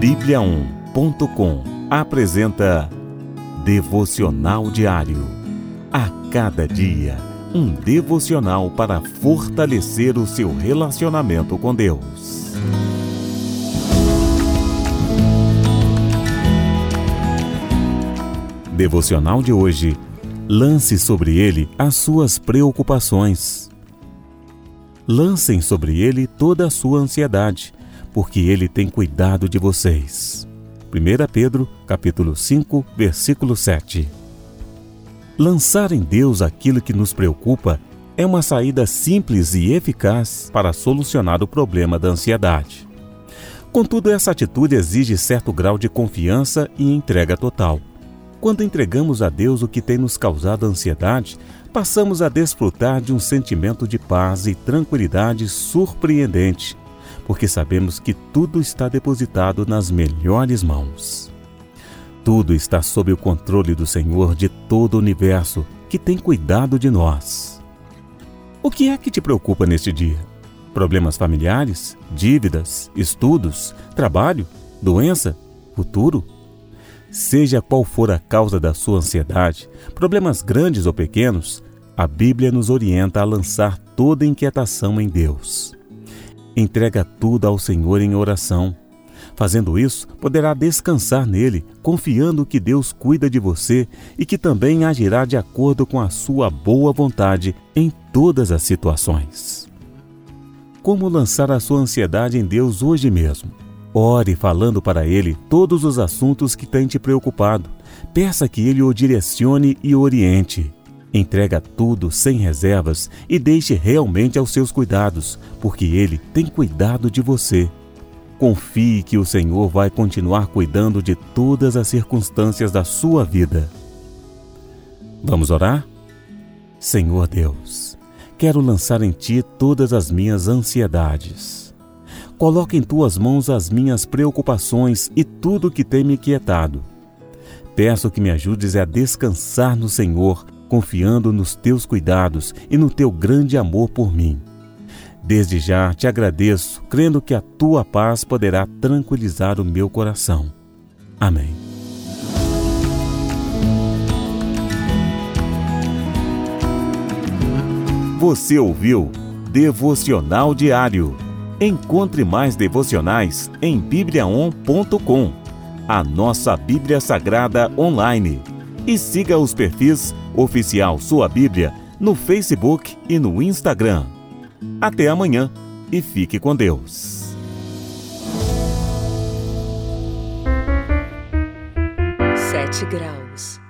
Bíblia1.com apresenta Devocional Diário. A cada dia, um devocional para fortalecer o seu relacionamento com Deus. Devocional de hoje. Lance sobre ele as suas preocupações. Lancem sobre ele toda a sua ansiedade, porque ele tem cuidado de vocês. 1 Pedro, capítulo 5, versículo 7. Lançar em Deus aquilo que nos preocupa é uma saída simples e eficaz para solucionar o problema da ansiedade. Contudo, essa atitude exige certo grau de confiança e entrega total. Quando entregamos a Deus o que tem nos causado ansiedade, passamos a desfrutar de um sentimento de paz e tranquilidade surpreendente porque sabemos que tudo está depositado nas melhores mãos. Tudo está sob o controle do Senhor de todo o universo, que tem cuidado de nós. O que é que te preocupa neste dia? Problemas familiares? Dívidas? Estudos? Trabalho? Doença? Futuro? Seja qual for a causa da sua ansiedade, problemas grandes ou pequenos, a Bíblia nos orienta a lançar toda inquietação em Deus. Entrega tudo ao Senhor em oração. Fazendo isso, poderá descansar nele, confiando que Deus cuida de você e que também agirá de acordo com a sua boa vontade em todas as situações. Como lançar a sua ansiedade em Deus hoje mesmo? Ore falando para Ele todos os assuntos que têm te preocupado. Peça que Ele o direcione e oriente. Entrega tudo sem reservas e deixe realmente aos seus cuidados, porque Ele tem cuidado de você. Confie que o Senhor vai continuar cuidando de todas as circunstâncias da sua vida. Vamos orar? Senhor Deus, quero lançar em Ti todas as minhas ansiedades. Coloque em Tuas mãos as minhas preocupações e tudo que tem me inquietado. Peço que me ajudes a descansar no Senhor confiando nos teus cuidados e no teu grande amor por mim. Desde já te agradeço, crendo que a tua paz poderá tranquilizar o meu coração. Amém. Você ouviu Devocional Diário. Encontre mais devocionais em bibliaon.com, a nossa Bíblia Sagrada online. E siga os perfis Oficial Sua Bíblia no Facebook e no Instagram. Até amanhã e fique com Deus. Sete graus.